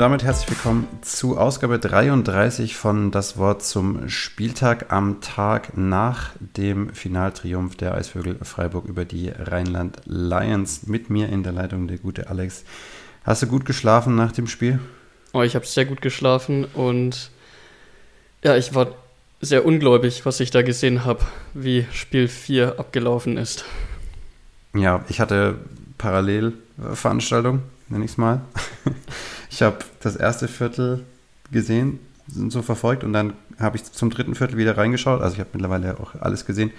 Und damit herzlich willkommen zu Ausgabe 33 von Das Wort zum Spieltag am Tag nach dem Finaltriumph der Eisvögel Freiburg über die Rheinland Lions. Mit mir in der Leitung der gute Alex. Hast du gut geschlafen nach dem Spiel? Oh, ich habe sehr gut geschlafen und ja, ich war sehr ungläubig, was ich da gesehen habe, wie Spiel 4 abgelaufen ist. Ja, ich hatte Parallelveranstaltung, nenne ich es mal. Ich habe das erste Viertel gesehen, sind so verfolgt und dann habe ich zum dritten Viertel wieder reingeschaut. Also ich habe mittlerweile auch alles gesehen.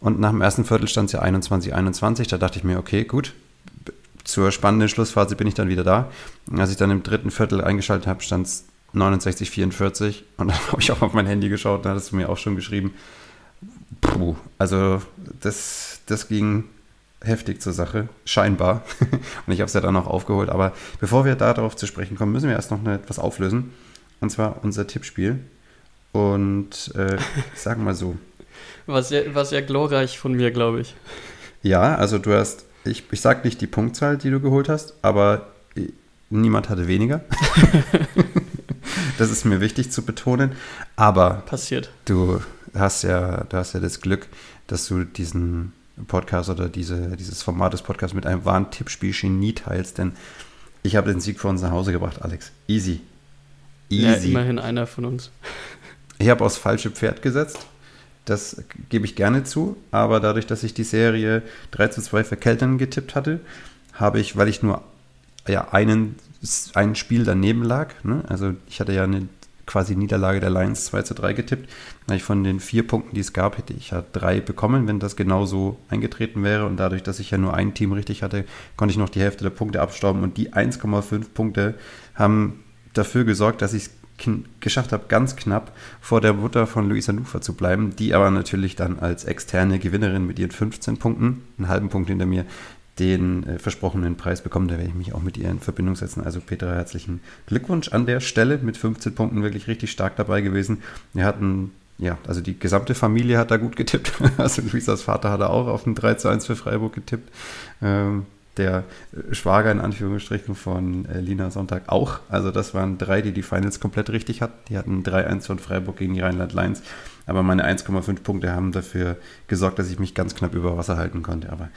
Und nach dem ersten Viertel stand es ja 21, 21. Da dachte ich mir, okay, gut, zur spannenden Schlussphase bin ich dann wieder da. Und als ich dann im dritten Viertel eingeschaltet habe, stand es 69, 44. Und dann habe ich auch auf mein Handy geschaut, da hattest du mir auch schon geschrieben. Puh, also das, das ging heftig zur Sache, scheinbar. Und ich habe es ja dann noch aufgeholt. Aber bevor wir darauf zu sprechen kommen, müssen wir erst noch etwas auflösen. Und zwar unser Tippspiel. Und äh, ich sage mal so. War sehr, war sehr glorreich von mir, glaube ich. Ja, also du hast, ich, ich sage nicht die Punktzahl, die du geholt hast, aber niemand hatte weniger. das ist mir wichtig zu betonen. Aber passiert. Du hast ja, du hast ja das Glück, dass du diesen Podcast oder diese, dieses Format des Podcasts mit einem wahren Tippspiel-Genie teilst, denn ich habe den Sieg für uns nach Hause gebracht, Alex. Easy. Easy. Ja, immerhin einer von uns. Ich habe aufs falsche Pferd gesetzt. Das gebe ich gerne zu. Aber dadurch, dass ich die Serie 3 zu 2 für Keltern getippt hatte, habe ich, weil ich nur ja, einen, ein Spiel daneben lag, ne? also ich hatte ja eine quasi Niederlage der Lions 2 zu 3 getippt. Ich von den vier Punkten, die es gab, hätte ich ja drei bekommen, wenn das genauso eingetreten wäre. Und dadurch, dass ich ja nur ein Team richtig hatte, konnte ich noch die Hälfte der Punkte abstauben. Und die 1,5 Punkte haben dafür gesorgt, dass ich es geschafft habe, ganz knapp vor der Mutter von Luisa Nufa zu bleiben, die aber natürlich dann als externe Gewinnerin mit ihren 15 Punkten, einen halben Punkt hinter mir, den äh, versprochenen Preis bekommen. Da werde ich mich auch mit ihr in Verbindung setzen. Also Petra, herzlichen Glückwunsch an der Stelle. Mit 15 Punkten wirklich richtig stark dabei gewesen. Wir hatten, ja, also die gesamte Familie hat da gut getippt. Also Luisas Vater hat auch auf ein 3 zu 1 für Freiburg getippt. Ähm, der Schwager in Anführungsstrichen von äh, Lina Sonntag auch. Also das waren drei, die die Finals komplett richtig hatten. Die hatten 3-1 von Freiburg gegen die Rheinland Lions. Aber meine 1,5 Punkte haben dafür gesorgt, dass ich mich ganz knapp über Wasser halten konnte. Aber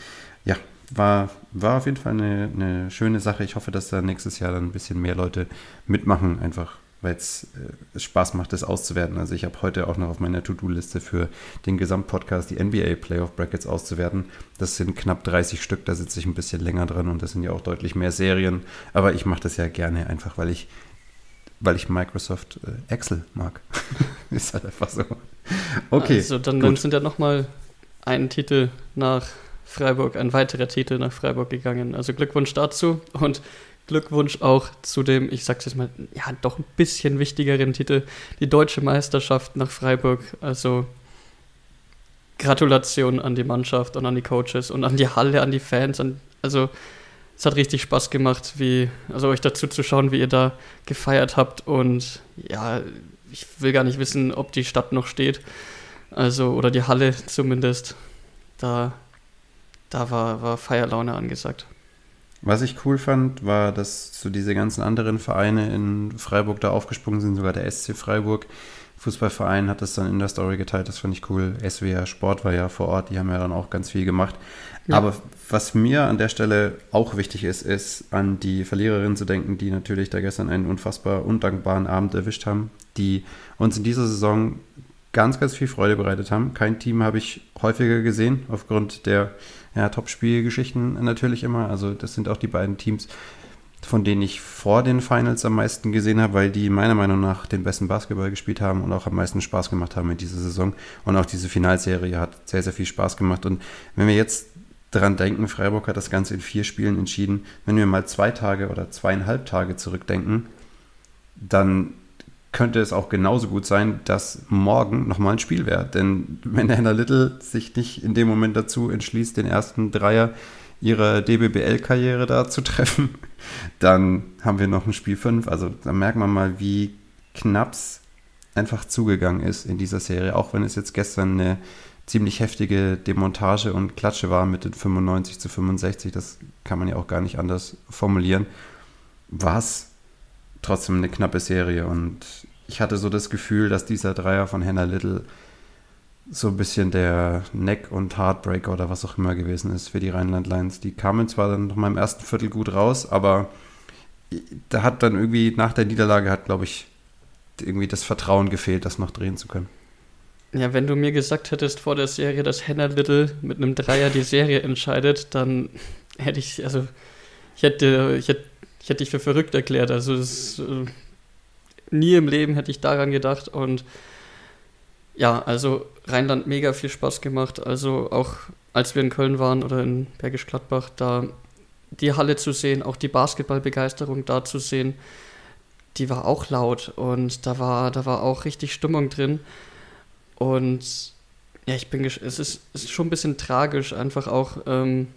ja, war, war auf jeden Fall eine, eine schöne Sache. Ich hoffe, dass da nächstes Jahr dann ein bisschen mehr Leute mitmachen, einfach weil es äh, Spaß macht, das auszuwerten. Also ich habe heute auch noch auf meiner To-Do-Liste für den Gesamtpodcast die NBA Playoff Brackets auszuwerten. Das sind knapp 30 Stück, da sitze ich ein bisschen länger dran und das sind ja auch deutlich mehr Serien. Aber ich mache das ja gerne einfach, weil ich, weil ich Microsoft äh, Excel mag. Ist halt einfach so. Okay. Also dann, dann sind ja nochmal einen Titel nach Freiburg, ein weiterer Titel nach Freiburg gegangen. Also Glückwunsch dazu und Glückwunsch auch zu dem, ich sag's jetzt mal, ja, doch ein bisschen wichtigeren Titel, die deutsche Meisterschaft nach Freiburg. Also Gratulation an die Mannschaft und an die Coaches und an die Halle, an die Fans. An, also es hat richtig Spaß gemacht, wie, also euch dazu zu schauen, wie ihr da gefeiert habt. Und ja, ich will gar nicht wissen, ob die Stadt noch steht. Also, oder die Halle zumindest. Da da war, war Feierlaune angesagt. Was ich cool fand, war, dass so diese ganzen anderen Vereine in Freiburg da aufgesprungen sind, sogar der SC Freiburg. Fußballverein hat das dann in der Story geteilt, das fand ich cool. SWR Sport war ja vor Ort, die haben ja dann auch ganz viel gemacht. Ja. Aber was mir an der Stelle auch wichtig ist, ist an die Verliererinnen zu denken, die natürlich da gestern einen unfassbar undankbaren Abend erwischt haben, die uns in dieser Saison ganz, ganz viel Freude bereitet haben. Kein Team habe ich häufiger gesehen, aufgrund der ja, Top-Spielgeschichten natürlich immer. Also das sind auch die beiden Teams, von denen ich vor den Finals am meisten gesehen habe, weil die meiner Meinung nach den besten Basketball gespielt haben und auch am meisten Spaß gemacht haben in dieser Saison. Und auch diese Finalserie hat sehr, sehr viel Spaß gemacht. Und wenn wir jetzt daran denken, Freiburg hat das Ganze in vier Spielen entschieden. Wenn wir mal zwei Tage oder zweieinhalb Tage zurückdenken, dann könnte es auch genauso gut sein, dass morgen nochmal ein Spiel wäre. Denn wenn Hannah Little sich nicht in dem Moment dazu entschließt, den ersten Dreier ihrer DBBL-Karriere da zu treffen, dann haben wir noch ein Spiel 5. Also da merkt man mal, wie knapp es einfach zugegangen ist in dieser Serie. Auch wenn es jetzt gestern eine ziemlich heftige Demontage und Klatsche war mit den 95 zu 65, das kann man ja auch gar nicht anders formulieren, war es trotzdem eine knappe Serie. Und ich hatte so das Gefühl, dass dieser Dreier von Hannah Little so ein bisschen der Neck- und Heartbreaker oder was auch immer gewesen ist für die Rheinland Lions. Die kamen zwar dann noch mal im ersten Viertel gut raus, aber da hat dann irgendwie nach der Niederlage hat, glaube ich, irgendwie das Vertrauen gefehlt, das noch drehen zu können. Ja, wenn du mir gesagt hättest vor der Serie, dass Hannah Little mit einem Dreier die Serie entscheidet, dann hätte ich, also ich hätte, ich hätte, ich hätte dich für verrückt erklärt. Also das, äh, nie im Leben hätte ich daran gedacht und ja, also Rheinland mega viel Spaß gemacht. Also auch als wir in Köln waren oder in Bergisch Gladbach, da die Halle zu sehen, auch die Basketballbegeisterung da zu sehen, die war auch laut und da war, da war auch richtig Stimmung drin. Und ja, ich bin, es ist, es ist schon ein bisschen tragisch, einfach auch, ähm,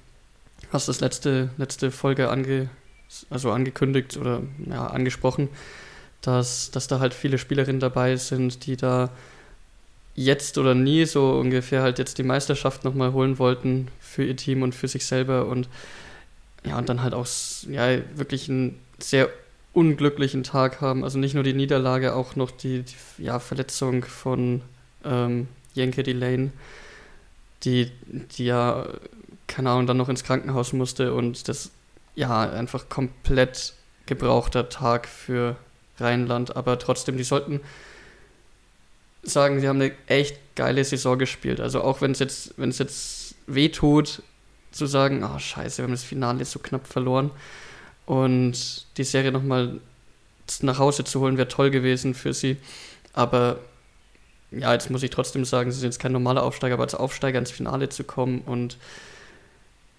hast das letzte, letzte Folge ange, also angekündigt oder ja, angesprochen, dass, dass da halt viele Spielerinnen dabei sind, die da jetzt oder nie so ungefähr halt jetzt die Meisterschaft nochmal holen wollten für ihr Team und für sich selber und ja, und dann halt auch ja, wirklich einen sehr unglücklichen Tag haben. Also nicht nur die Niederlage, auch noch die, die ja, Verletzung von ähm, Jenke Delane, die, die ja, keine Ahnung, dann noch ins Krankenhaus musste und das ja einfach komplett gebrauchter Tag für Rheinland, aber trotzdem, die sollten sagen, sie haben eine echt geile Saison gespielt. Also auch wenn es jetzt, wenn es jetzt weh zu sagen, oh scheiße, wir haben das Finale so knapp verloren. Und die Serie nochmal nach Hause zu holen, wäre toll gewesen für sie. Aber ja, jetzt muss ich trotzdem sagen, sie sind jetzt kein normaler Aufsteiger, aber als Aufsteiger ins Finale zu kommen und,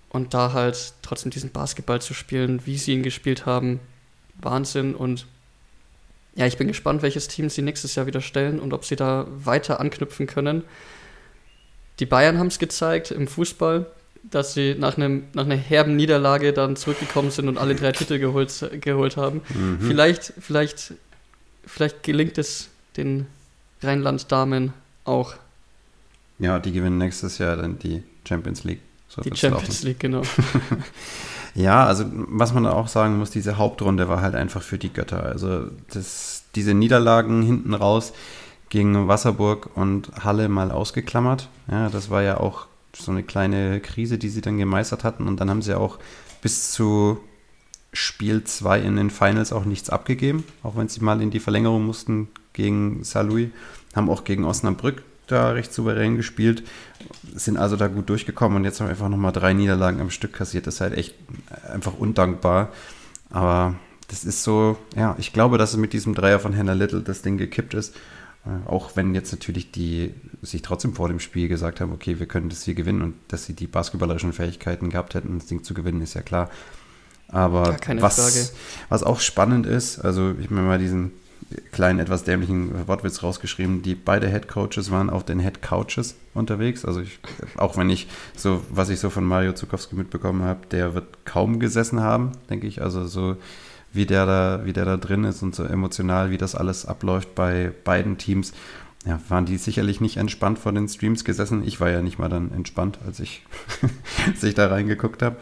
und da halt trotzdem diesen Basketball zu spielen, wie sie ihn gespielt haben, Wahnsinn. Und ja, ich bin gespannt, welches Team sie nächstes Jahr wieder stellen und ob sie da weiter anknüpfen können. Die Bayern haben es gezeigt im Fußball, dass sie nach, einem, nach einer herben Niederlage dann zurückgekommen sind und alle drei Titel geholt, geholt haben. Mhm. Vielleicht, vielleicht, vielleicht gelingt es den Rheinland-Damen auch. Ja, die gewinnen nächstes Jahr dann die Champions League. So die Champions laufen. League, genau. Ja, also was man auch sagen muss, diese Hauptrunde war halt einfach für die Götter. Also das, diese Niederlagen hinten raus gegen Wasserburg und Halle mal ausgeklammert. Ja, das war ja auch so eine kleine Krise, die sie dann gemeistert hatten. Und dann haben sie auch bis zu Spiel 2 in den Finals auch nichts abgegeben, auch wenn sie mal in die Verlängerung mussten gegen Saarlouis. Haben auch gegen Osnabrück da recht souverän gespielt, sind also da gut durchgekommen und jetzt haben wir einfach nochmal drei Niederlagen am Stück kassiert. Das ist halt echt einfach undankbar. Aber das ist so, ja, ich glaube, dass es mit diesem Dreier von Hannah Little das Ding gekippt ist. Äh, auch wenn jetzt natürlich die sich trotzdem vor dem Spiel gesagt haben, okay, wir können das hier gewinnen und dass sie die basketballerischen Fähigkeiten gehabt hätten, das Ding zu gewinnen, ist ja klar. Aber was, was auch spannend ist, also ich meine mal diesen kleinen, etwas dämlichen Wortwitz rausgeschrieben. Die beide Head Coaches waren auf den Head Couches unterwegs. Also ich, auch wenn ich so, was ich so von Mario Zukowski mitbekommen habe, der wird kaum gesessen haben, denke ich. Also so wie der da, wie der da drin ist und so emotional, wie das alles abläuft bei beiden Teams. Ja, waren die sicherlich nicht entspannt vor den Streams gesessen. Ich war ja nicht mal dann entspannt, als ich sich da reingeguckt habe.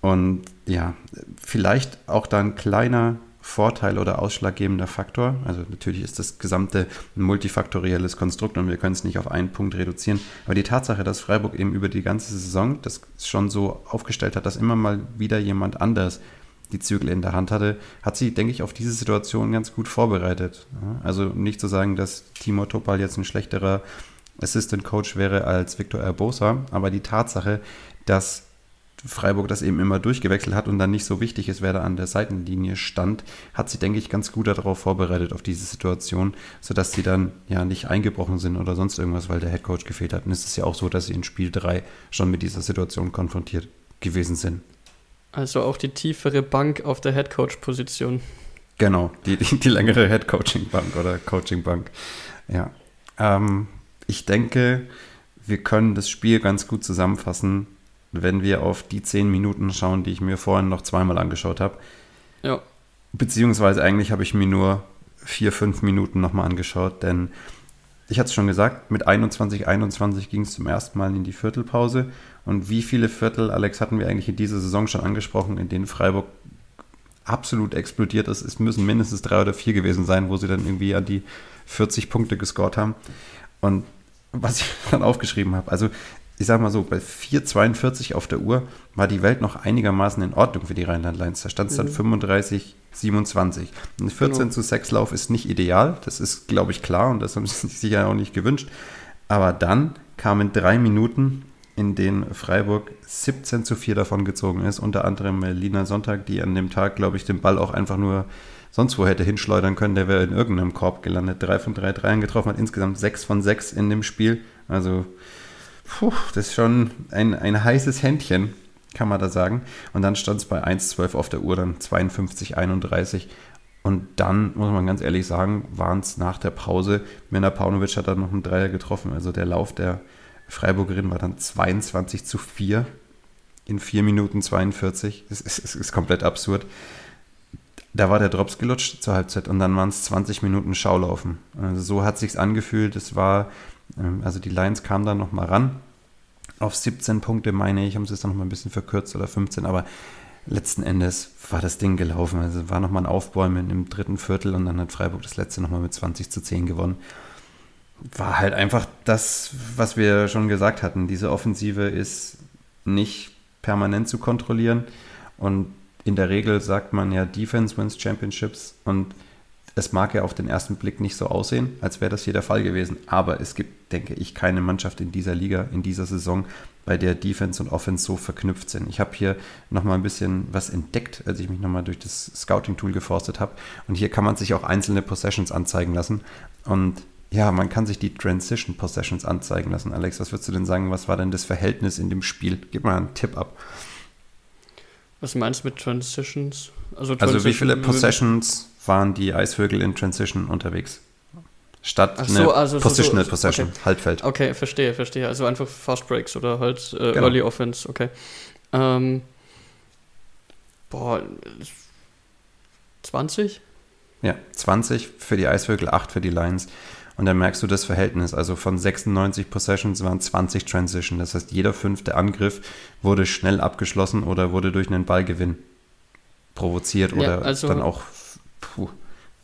Und ja, vielleicht auch da ein kleiner Vorteil oder ausschlaggebender Faktor. Also natürlich ist das gesamte ein multifaktorielles Konstrukt und wir können es nicht auf einen Punkt reduzieren. Aber die Tatsache, dass Freiburg eben über die ganze Saison das schon so aufgestellt hat, dass immer mal wieder jemand anders die Zügel in der Hand hatte, hat sie, denke ich, auf diese Situation ganz gut vorbereitet. Also nicht zu sagen, dass Timo Topal jetzt ein schlechterer Assistant Coach wäre als Victor Erbosa, aber die Tatsache, dass Freiburg das eben immer durchgewechselt hat und dann nicht so wichtig ist, wer da an der Seitenlinie stand, hat sie, denke ich, ganz gut darauf vorbereitet, auf diese Situation, sodass sie dann ja nicht eingebrochen sind oder sonst irgendwas, weil der Headcoach gefehlt hat. Und es ist ja auch so, dass sie in Spiel 3 schon mit dieser Situation konfrontiert gewesen sind. Also auch die tiefere Bank auf der Headcoach-Position. Genau, die, die, die längere Headcoaching-Bank oder Coaching-Bank. Ja. Ähm, ich denke, wir können das Spiel ganz gut zusammenfassen wenn wir auf die zehn Minuten schauen, die ich mir vorhin noch zweimal angeschaut habe. Ja. Beziehungsweise eigentlich habe ich mir nur vier, fünf Minuten nochmal angeschaut, denn ich hatte es schon gesagt, mit 21, 21 ging es zum ersten Mal in die Viertelpause. Und wie viele Viertel, Alex, hatten wir eigentlich in dieser Saison schon angesprochen, in denen Freiburg absolut explodiert ist. Es müssen mindestens drei oder vier gewesen sein, wo sie dann irgendwie an die 40 Punkte gescored haben. Und was ich dann aufgeschrieben habe, also ich sag mal so, bei 4,42 auf der Uhr war die Welt noch einigermaßen in Ordnung für die Rheinland-Lions. Da stand es dann mhm. 35, 27. Ein 14 genau. zu 6 Lauf ist nicht ideal, das ist, glaube ich, klar und das haben sie sich sicher auch nicht gewünscht. Aber dann kamen drei Minuten, in denen Freiburg 17 zu 4 davon gezogen ist. Unter anderem Lina Sonntag, die an dem Tag, glaube ich, den Ball auch einfach nur sonst wo hätte hinschleudern können. Der wäre in irgendeinem Korb gelandet. Drei von drei Dreiern getroffen, hat insgesamt sechs von sechs in dem Spiel. Also, puh, das ist schon ein, ein heißes Händchen, kann man da sagen. Und dann stand es bei 1,12 auf der Uhr, dann 52, 31. Und dann, muss man ganz ehrlich sagen, waren es nach der Pause, Mena Paunovic hat dann noch einen Dreier getroffen. Also der Lauf der Freiburgerin war dann 22 zu 4 in 4 Minuten 42. Das ist, das ist komplett absurd. Da war der Drops gelutscht zur Halbzeit und dann waren es 20 Minuten Schaulaufen. Also so hat sich's angefühlt. Es war, also die Lions kamen dann nochmal ran. Auf 17 Punkte, meine ich, haben sie es dann nochmal ein bisschen verkürzt oder 15, aber letzten Endes war das Ding gelaufen. Also war nochmal ein Aufbäumen im dritten Viertel und dann hat Freiburg das letzte nochmal mit 20 zu 10 gewonnen. War halt einfach das, was wir schon gesagt hatten. Diese Offensive ist nicht permanent zu kontrollieren und in der Regel sagt man ja, Defense wins Championships und es mag ja auf den ersten Blick nicht so aussehen, als wäre das hier der Fall gewesen. Aber es gibt, denke ich, keine Mannschaft in dieser Liga, in dieser Saison, bei der Defense und Offense so verknüpft sind. Ich habe hier nochmal ein bisschen was entdeckt, als ich mich nochmal durch das Scouting-Tool geforstet habe. Und hier kann man sich auch einzelne Possessions anzeigen lassen. Und ja, man kann sich die Transition Possessions anzeigen lassen. Alex, was würdest du denn sagen? Was war denn das Verhältnis in dem Spiel? Gib mal einen Tipp ab. Was meinst du mit Transitions? Also, Transition also wie viele Possessions waren die Eisvögel in Transition unterwegs? Statt so, eine also Positional so, so, Possession, okay. Halbfeld. Okay, verstehe, verstehe. Also einfach Fast Breaks oder halt äh, genau. Early Offense, okay. Ähm, boah, 20? Ja, 20 für die Eisvögel, 8 für die Lions. Und dann merkst du das Verhältnis. Also von 96 Possessions waren 20 Transition. Das heißt, jeder fünfte Angriff wurde schnell abgeschlossen oder wurde durch einen Ballgewinn provoziert oder ja, also dann auch. Puh.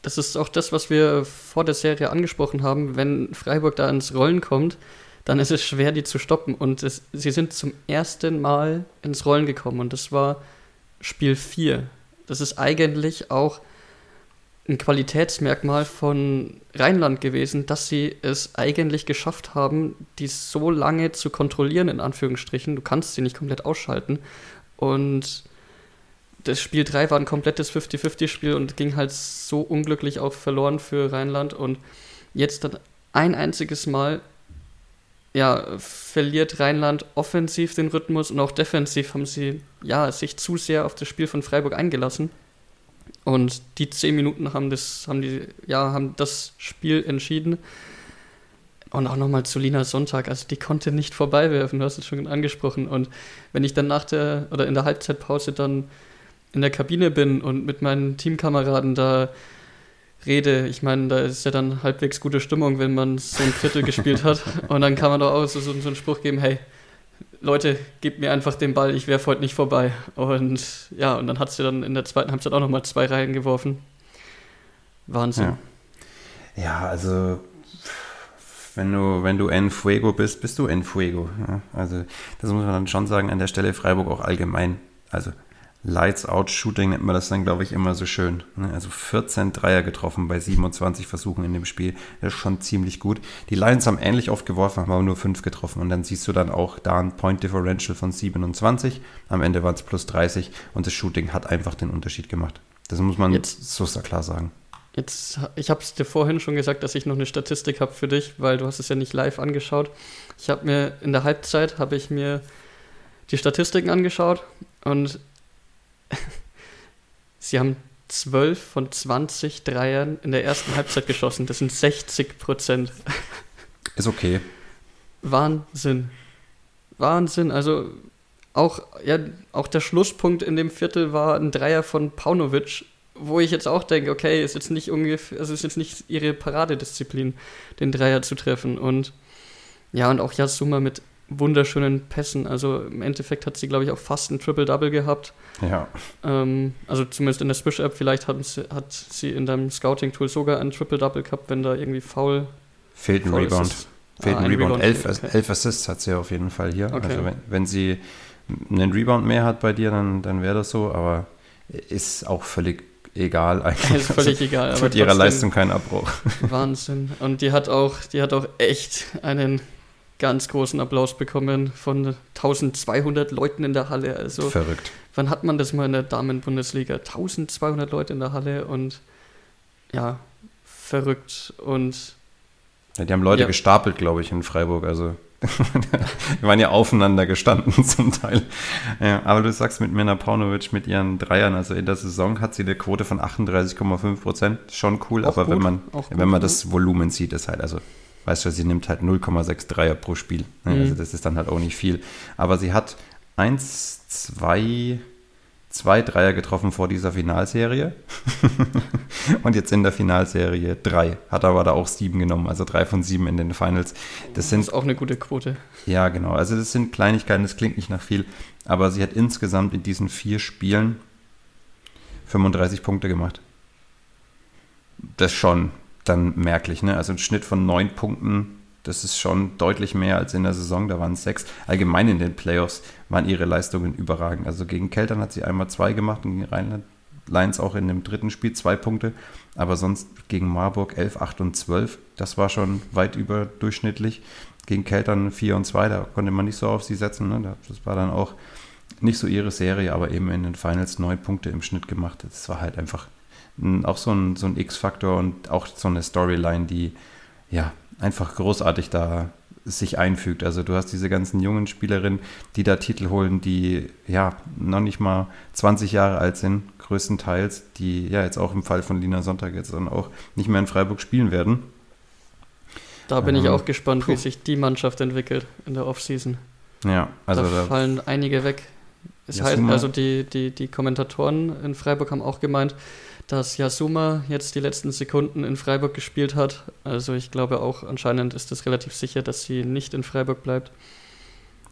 Das ist auch das, was wir vor der Serie angesprochen haben. Wenn Freiburg da ins Rollen kommt, dann ist es schwer, die zu stoppen. Und es, sie sind zum ersten Mal ins Rollen gekommen. Und das war Spiel 4. Das ist eigentlich auch ein Qualitätsmerkmal von Rheinland gewesen, dass sie es eigentlich geschafft haben, die so lange zu kontrollieren, in Anführungsstrichen. Du kannst sie nicht komplett ausschalten. Und das Spiel 3 war ein komplettes 50-50-Spiel und ging halt so unglücklich auch verloren für Rheinland. Und jetzt dann ein einziges Mal ja, verliert Rheinland offensiv den Rhythmus und auch defensiv haben sie ja, sich zu sehr auf das Spiel von Freiburg eingelassen. Und die zehn Minuten haben das, haben die, ja, haben das Spiel entschieden. Und auch nochmal zu Lina Sonntag, also die konnte nicht vorbeiwerfen, du hast es schon angesprochen. Und wenn ich dann nach der oder in der Halbzeitpause dann in der Kabine bin und mit meinen Teamkameraden da rede, ich meine, da ist ja dann halbwegs gute Stimmung, wenn man so ein Viertel gespielt hat. Und dann kann man doch auch so, so einen Spruch geben, hey, Leute, gebt mir einfach den Ball, ich werfe heute nicht vorbei. Und ja, und dann hat sie dann in der zweiten Halbzeit auch nochmal zwei Reihen geworfen. Wahnsinn. Ja, ja also wenn du, wenn du en fuego bist, bist du en fuego. Ja, also das muss man dann schon sagen, an der Stelle Freiburg auch allgemein. Also Lights Out Shooting nennt man das dann, glaube ich, immer so schön. Ne? Also 14 Dreier getroffen bei 27 Versuchen in dem Spiel. Das ist schon ziemlich gut. Die Lions haben ähnlich oft geworfen, haben aber nur 5 getroffen. Und dann siehst du dann auch da ein Point Differential von 27. Am Ende waren es plus 30 und das Shooting hat einfach den Unterschied gemacht. Das muss man jetzt so klar sagen. Jetzt, ich habe es dir vorhin schon gesagt, dass ich noch eine Statistik habe für dich, weil du hast es ja nicht live angeschaut. Ich habe mir in der Halbzeit habe ich mir die Statistiken angeschaut und Sie haben 12 von 20 Dreiern in der ersten Halbzeit geschossen. Das sind 60 Prozent. Ist okay. Wahnsinn. Wahnsinn. Also auch, ja, auch der Schlusspunkt in dem Viertel war ein Dreier von Paunovic, wo ich jetzt auch denke, okay, ist jetzt nicht ungefähr, also ist jetzt nicht ihre Paradedisziplin, den Dreier zu treffen. Und ja, und auch Yasuma mit wunderschönen Pässen. Also im Endeffekt hat sie, glaube ich, auch fast ein Triple-Double gehabt. Ja. Ähm, also zumindest in der Swish-App, vielleicht hat sie, hat sie in deinem Scouting-Tool sogar ein Triple-Double gehabt, wenn da irgendwie faul. Fehlt ein faul Rebound. ist. Fehlt Ah, ein ein Rebound. Rebound Elf, okay. elf Assists hat sie auf jeden Fall hier. Okay. Also wenn, wenn sie einen Rebound mehr hat bei dir, dann, dann wäre das so, aber ist auch völlig egal eigentlich. Ist völlig egal. Also, aber tut ihrer Leistung keinen Abbruch. Wahnsinn. Und die hat auch, die hat auch echt einen ganz großen Applaus bekommen von 1200 Leuten in der Halle. Also Verrückt. wann hat man das mal in der Damen-Bundesliga? 1200 Leute in der Halle und ja, verrückt. Und Ja, die haben Leute Ja. gestapelt, glaube ich, in Freiburg. Also die waren ja aufeinander gestanden zum Teil. Ja, aber du sagst mit Mirna Paunovic mit ihren Dreiern, also in der Saison hat sie eine Quote von 38,5 Prozent. Schon cool, Auch aber wenn gut, man, auch wenn man das Volumen sieht, ist halt, also weißt du, sie nimmt halt 0,6 Dreier pro Spiel. Ne? Mhm. Also das ist dann halt auch nicht viel. Aber sie hat eins, zwei, zwei Dreier getroffen vor dieser Finalserie. Und jetzt in der Finalserie drei. Hat aber da auch sieben genommen, also drei von sieben in den Finals. Das das sind ist auch eine gute Quote. ja, genau. Also das sind Kleinigkeiten, das klingt nicht nach viel, aber sie hat insgesamt in diesen vier Spielen 35 Punkte gemacht. Das ist schon dann merklich, ne? Also ein Schnitt von neun Punkten, das ist schon deutlich mehr als in der Saison, da waren es sechs. Allgemein in den Playoffs waren ihre Leistungen überragend. Also gegen Keltern hat sie einmal zwei gemacht und gegen Rheinland Lions auch in dem dritten Spiel zwei Punkte, aber sonst gegen Marburg 11, 8 und 12, das war schon weit überdurchschnittlich. Gegen Keltern 4 und 2, da konnte man nicht so auf sie setzen. Ne? Das war dann auch nicht so ihre Serie, aber eben in den Finals neun Punkte im Schnitt gemacht. Das war halt einfach ein, auch so ein, so ein X-Faktor und auch so eine Storyline, die ja einfach großartig da sich einfügt. Also du hast diese ganzen jungen Spielerinnen, die da Titel holen, die ja noch nicht mal 20 Jahre alt sind, größtenteils, die ja jetzt auch im Fall von Lina Sonntag jetzt dann auch nicht mehr in Freiburg spielen werden. Da bin ich Ähm, auch gespannt, wie puh. sich die Mannschaft entwickelt in der Offseason. Ja, also da, da, fallen einige weg. Es heißt, also die, die, die Kommentatoren in Freiburg haben auch gemeint, dass Yasuma jetzt die letzten Sekunden in Freiburg gespielt hat. Also ich glaube auch, anscheinend ist es relativ sicher, dass sie nicht in Freiburg bleibt.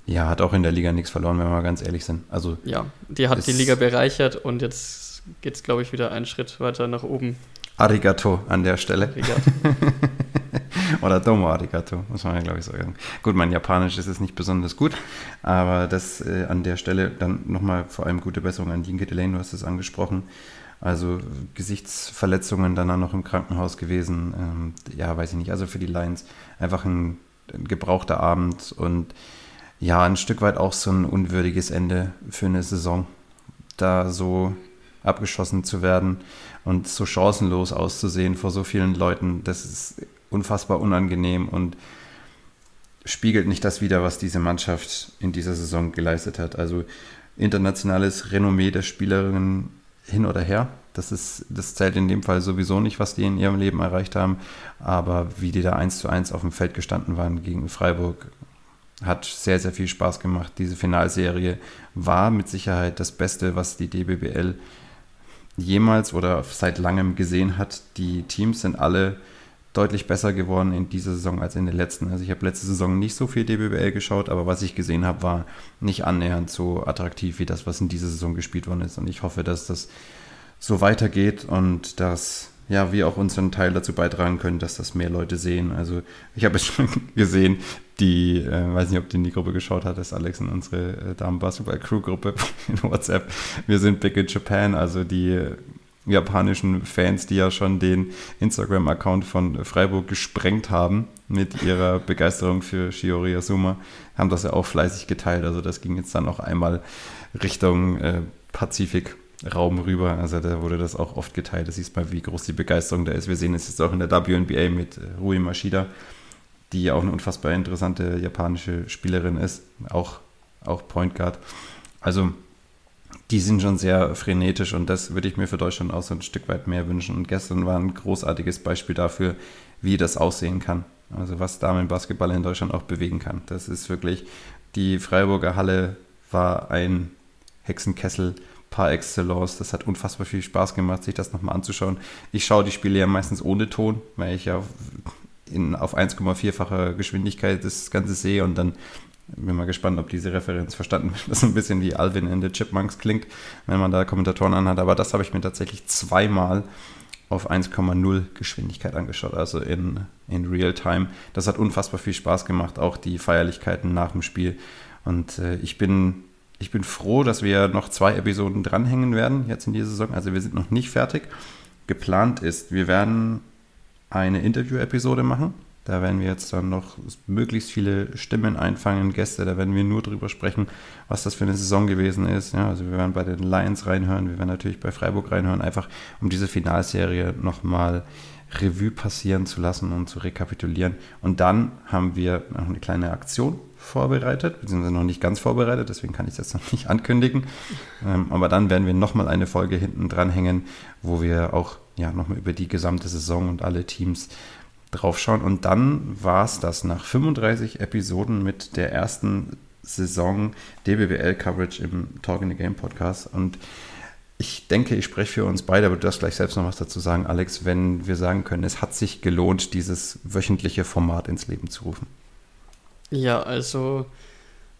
ja, hat auch in der Liga nichts verloren, wenn wir mal ganz ehrlich sind. Also Ja, die hat die Liga bereichert und jetzt geht es, glaube ich, wieder einen Schritt weiter nach oben. Arigato an der Stelle. Liga. Oder Domo Arigato, muss man ja, glaube ich, sagen. Gut, mein Japanisch ist es nicht besonders gut, aber das äh, an der Stelle dann nochmal vor allem gute Besserung an Linke Delane, du hast es angesprochen. Also Gesichtsverletzungen dann auch noch im Krankenhaus gewesen. Ähm, ja, weiß ich nicht. Also für die Lions einfach ein, ein gebrauchter Abend und ja, ein Stück weit auch so ein unwürdiges Ende für eine Saison. Da so abgeschossen zu werden und so chancenlos auszusehen vor so vielen Leuten, das ist unfassbar unangenehm und spiegelt nicht das wider, was diese Mannschaft in dieser Saison geleistet hat. Also internationales Renommee der Spielerinnen hin oder her. Das, ist, das zählt in dem Fall sowieso nicht, was die in ihrem Leben erreicht haben. Aber wie die da eins zu eins auf dem Feld gestanden waren gegen Freiburg, hat sehr, sehr viel Spaß gemacht. Diese Finalserie war mit Sicherheit das Beste, was die DBBL jemals oder seit langem gesehen hat. Die Teams sind alle deutlich besser geworden in dieser Saison als in der letzten. Also ich habe letzte Saison nicht so viel DBBL geschaut, aber was ich gesehen habe, war nicht annähernd so attraktiv wie das, was in dieser Saison gespielt worden ist. Und ich hoffe, dass das so weitergeht und dass ja, wir auch unseren Teil dazu beitragen können, dass das mehr Leute sehen. Also ich habe es schon gesehen, die, äh, weiß nicht, ob du in die Gruppe geschaut hattest, Alex, in unsere äh, Damen-Basketball-Crew-Gruppe in WhatsApp. Wir sind Big in Japan, also die japanischen Fans, die ja schon den Instagram-Account von Freiburg gesprengt haben mit ihrer Begeisterung für Shiori Asuma, haben das ja auch fleißig geteilt. Also das ging jetzt dann auch einmal Richtung äh, Pazifikraum rüber. Also da wurde das auch oft geteilt. Da siehst mal, wie groß die Begeisterung da ist. Wir sehen es jetzt auch in der WNBA mit äh, Rui Mashida, die ja auch eine unfassbar interessante japanische Spielerin ist. Auch, auch Point Guard. Also die sind schon sehr frenetisch und das würde ich mir für Deutschland auch so ein Stück weit mehr wünschen. Und gestern war ein großartiges Beispiel dafür, wie das aussehen kann. Also was Damenbasketball in Deutschland auch bewegen kann. Das ist wirklich, die Freiburger Halle war ein Hexenkessel par excellence. Das hat unfassbar viel Spaß gemacht, sich das nochmal anzuschauen. Ich schaue die Spiele ja meistens ohne Ton, weil ich ja in, auf 1,4-facher Geschwindigkeit das Ganze sehe und dann Bin mal gespannt, ob diese Referenz verstanden wird. Ist ein bisschen wie Alvin in the Chipmunks klingt, wenn man da Kommentatoren anhat. Aber das habe ich mir tatsächlich zweimal auf 1,0 Geschwindigkeit angeschaut, also in, in Real Time. Das hat unfassbar viel Spaß gemacht, auch die Feierlichkeiten nach dem Spiel. Und äh, ich, bin, ich bin froh, dass wir noch zwei Episoden dranhängen werden jetzt in dieser Saison. Also wir sind noch nicht fertig. Geplant ist, wir werden eine Interview-Episode machen da werden wir jetzt dann noch möglichst viele Stimmen einfangen, Gäste, da werden wir nur drüber sprechen, was das für eine Saison gewesen ist. Ja, also wir werden bei den Lions reinhören, wir werden natürlich bei Freiburg reinhören, einfach um diese Finalserie nochmal Revue passieren zu lassen und zu rekapitulieren. Und dann haben wir noch eine kleine Aktion vorbereitet, beziehungsweise noch nicht ganz vorbereitet, deswegen kann ich das noch nicht ankündigen. Ähm, aber dann werden wir nochmal eine Folge hinten dran hängen, wo wir auch ja, nochmal über die gesamte Saison und alle Teams draufschauen. Und dann war es das nach 35 Episoden mit der ersten Saison DBWL-Coverage im Talk in the Game Podcast. Und ich denke, ich spreche für uns beide, aber du darfst gleich selbst noch was dazu sagen, Alex, wenn wir sagen können, es hat sich gelohnt, dieses wöchentliche Format ins Leben zu rufen. Ja, also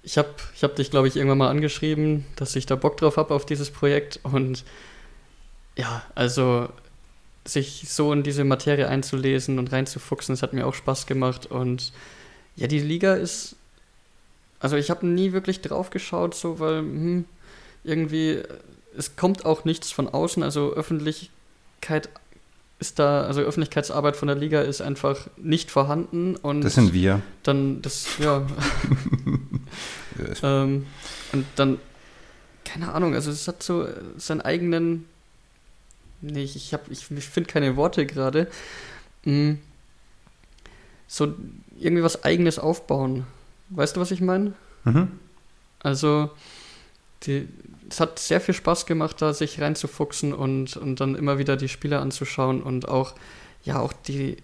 ich habe ich hab dich, glaube ich, irgendwann mal angeschrieben, dass ich da Bock drauf habe auf dieses Projekt. Und ja, also sich so in diese Materie einzulesen und reinzufuchsen, das hat mir auch Spaß gemacht. Und ja, die Liga ist. Also ich habe nie wirklich drauf geschaut, so, weil hm, irgendwie, es kommt auch nichts von außen. Also Öffentlichkeit ist da, also Öffentlichkeitsarbeit von der Liga ist einfach nicht vorhanden. Und das sind wir. Dann, das, ja. ähm, und dann, keine Ahnung, also es hat so seinen eigenen Nee, ich, ich, ich, ich finde keine Worte gerade. Hm. So irgendwie was Eigenes aufbauen. Weißt du, was ich meine? Mhm. Also, die, es hat sehr viel Spaß gemacht, da sich reinzufuchsen und, und dann immer wieder die Spieler anzuschauen und auch, ja, auch die,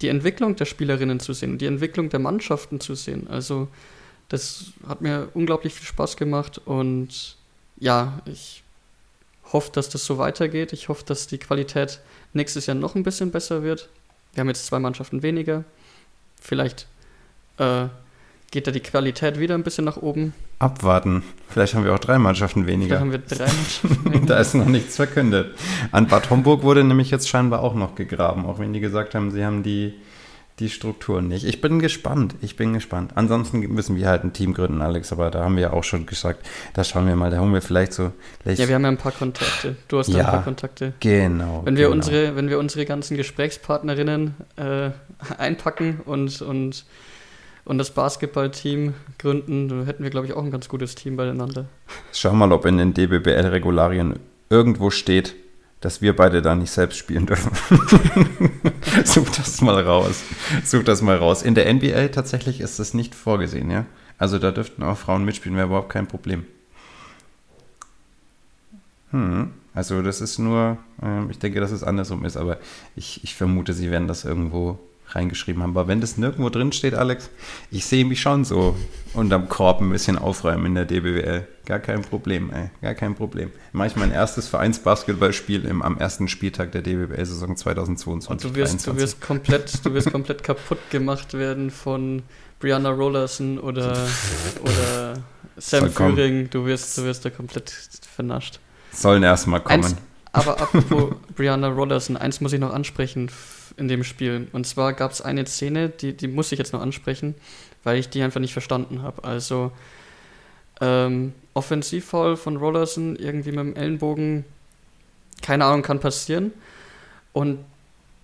die Entwicklung der Spielerinnen zu sehen, die Entwicklung der Mannschaften zu sehen. Also, das hat mir unglaublich viel Spaß gemacht und ja, ich hoffe, dass das so weitergeht. Ich hoffe, dass die Qualität nächstes Jahr noch ein bisschen besser wird. Wir haben jetzt zwei Mannschaften weniger. Vielleicht äh, geht da die Qualität wieder ein bisschen nach oben. Abwarten. Vielleicht haben wir auch drei Mannschaften weniger. Vielleicht haben wir drei Mannschaften weniger. da ist noch nichts verkündet. An Bad Homburg wurde nämlich jetzt scheinbar auch noch gegraben, auch wenn die gesagt haben, sie haben die die Strukturen nicht. Ich bin gespannt. Ich bin gespannt. Ansonsten müssen wir halt ein Team gründen, Alex, aber da haben wir ja auch schon gesagt, da schauen wir mal, da haben wir vielleicht so. Vielleicht ja, wir haben ja ein paar Kontakte. Du hast ja ein paar Kontakte. Genau. Wenn wir, genau. Unsere, wenn wir unsere ganzen Gesprächspartnerinnen äh, einpacken und, und, und das Basketballteam gründen, dann hätten wir, glaube ich, auch ein ganz gutes Team beieinander. Schau mal, ob in den DBBL-Regularien irgendwo steht, dass wir beide da nicht selbst spielen dürfen. Such das mal raus. Such das mal raus. In der NBA tatsächlich ist das nicht vorgesehen, ja. Also da dürften auch Frauen mitspielen, wäre überhaupt kein Problem. Hm. Also das ist nur, äh, ich denke, dass es andersrum ist, aber ich, ich vermute, sie werden das irgendwo reingeschrieben haben. Aber wenn das nirgendwo drin steht, Alex, ich sehe mich schon so unterm Korb ein bisschen aufräumen in der DBWL. Gar kein Problem, ey. Gar kein Problem. Mache ich mein erstes Vereinsbasketballspiel im, am ersten Spieltag der DBWL-Saison 2022. Und du wirst, du wirst komplett, du wirst komplett kaputt gemacht werden von Brianna Rollerson oder, oder Sam Führing. Du wirst, du wirst da komplett vernascht. Sollen erstmal kommen. Eins, aber apropos Brianna Rollerson, eins muss ich noch ansprechen in dem Spiel. Und zwar gab es eine Szene, die, die muss ich jetzt noch ansprechen, weil ich die einfach nicht verstanden habe. Also ähm, Offensivfoul von Rollerson irgendwie mit dem Ellenbogen, keine Ahnung, kann passieren. Und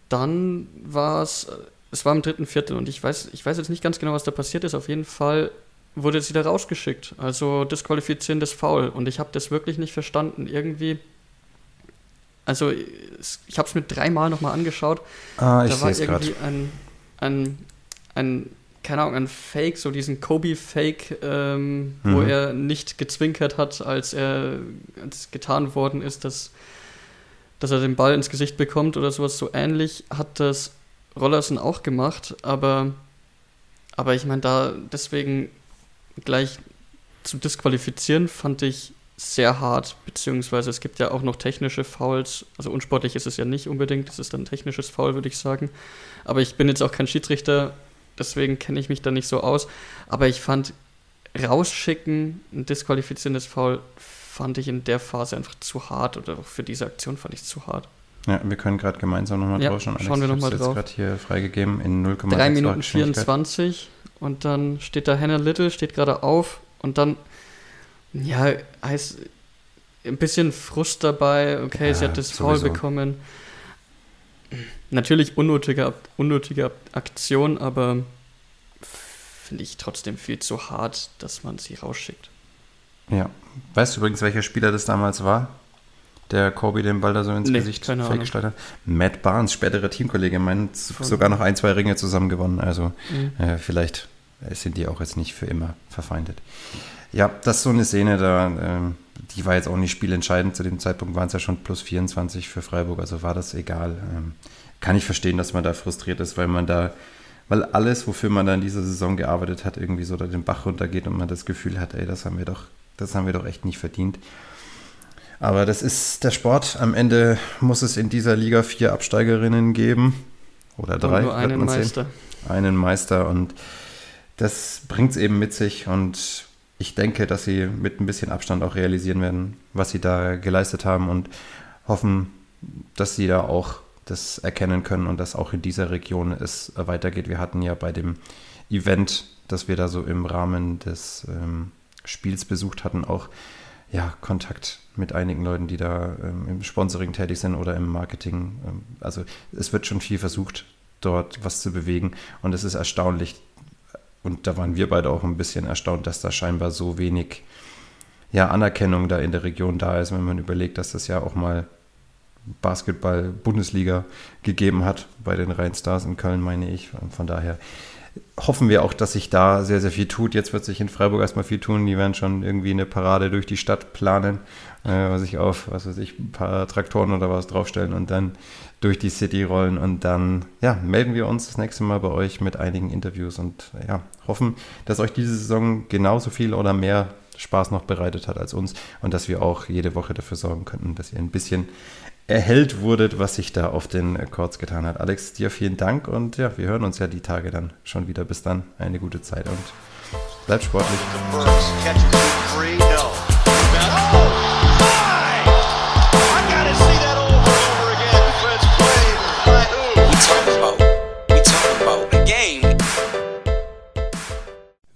dann war es, es war im dritten Viertel und ich weiß, ich weiß jetzt nicht ganz genau, was da passiert ist. Auf jeden Fall wurde sie da rausgeschickt. Also disqualifizierendes Foul. Und ich habe das wirklich nicht verstanden. Irgendwie also ich habe es mir dreimal nochmal angeschaut. Ah, ich da war irgendwie ein, ein, ein, keine Ahnung, ein Fake, so diesen Kobe-Fake, ähm, mhm. wo er nicht gezwinkert hat, als er als getan worden ist, dass, dass er den Ball ins Gesicht bekommt oder sowas. So ähnlich hat das Rollerson auch gemacht, aber, aber ich meine, da deswegen gleich zu disqualifizieren, fand ich sehr hart, beziehungsweise es gibt ja auch noch technische Fouls. Also unsportlich ist es ja nicht unbedingt, es ist dann ein technisches Foul, würde ich sagen. Aber ich bin jetzt auch kein Schiedsrichter, deswegen kenne ich mich da nicht so aus. Aber ich fand, rausschicken, ein disqualifizierendes Foul, fand ich in der Phase einfach zu hart oder für diese Aktion fand ich zu hart. Ja, wir können gerade gemeinsam nochmal Ja, drauf schauen. schauen wir noch mal ich hab's drauf. gerade hier freigegeben in 0,6 3 Minuten Geschwindigkeit. 24 und dann steht da Hannah Little, steht gerade auf und dann, ja, heißt ein bisschen Frust dabei, okay, Ja, sie hat das Foul bekommen. Natürlich unnötige, unnötige Aktion, aber finde ich trotzdem viel zu hart, dass man sie rausschickt. Ja. Weißt du übrigens, welcher Spieler das damals war? Der Kobe den Ball da so ins Nee, Gesicht geschleudert hat? Matt Barnes, späterer Teamkollege, meint sogar noch ein, zwei Ringe zusammen gewonnen. Also Mhm. äh, vielleicht sind die auch jetzt nicht für immer verfeindet. Ja, das ist so eine Szene, da, ähm, die war jetzt auch nicht spielentscheidend. Zu dem Zeitpunkt waren es ja schon plus 24 für Freiburg, also war das egal. Ähm, kann ich verstehen, dass man da frustriert ist, weil man da, weil alles, wofür man da in dieser Saison gearbeitet hat, irgendwie so da den Bach runtergeht und man das Gefühl hat, ey, das haben wir doch, das haben wir doch echt nicht verdient. Aber das ist der Sport. Am Ende muss es in dieser Liga vier Absteigerinnen geben. Oder drei. und nur einen man sehen Meister. einen Meister und das bringt es eben mit sich und ich denke, dass sie mit ein bisschen Abstand auch realisieren werden, was sie da geleistet haben und hoffen, dass sie da auch das erkennen können und dass auch in dieser Region es weitergeht. Wir hatten ja bei dem Event, das wir da so im Rahmen des ähm, Spiels besucht hatten, auch ja, Kontakt mit einigen Leuten, die da ähm, im Sponsoring tätig sind oder im Marketing. Ähm, also es wird schon viel versucht, dort was zu bewegen. Und es ist erstaunlich, und da waren wir beide auch ein bisschen erstaunt, dass da scheinbar so wenig ja, Anerkennung da in der Region da ist, wenn man überlegt, dass das ja auch mal Basketball-Bundesliga gegeben hat bei den Rheinstars in Köln, meine ich. Von daher hoffen wir auch, dass sich da sehr, sehr viel tut. Jetzt wird sich in Freiburg erstmal viel tun. Die werden schon irgendwie eine Parade durch die Stadt planen, äh, was ich auf, was weiß ich, ein paar Traktoren oder was draufstellen und dann durch die City rollen. Und dann, ja, melden wir uns das nächste Mal bei euch mit einigen Interviews und ja, hoffen, dass euch diese Saison genauso viel oder mehr Spaß noch bereitet hat als uns und dass wir auch jede Woche dafür sorgen könnten, dass ihr ein bisschen erhellt wurdet, was sich da auf den Chords getan hat. Alex, dir vielen Dank und ja, wir hören uns ja die Tage dann schon wieder. Bis dann, eine gute Zeit und bleibt sportlich.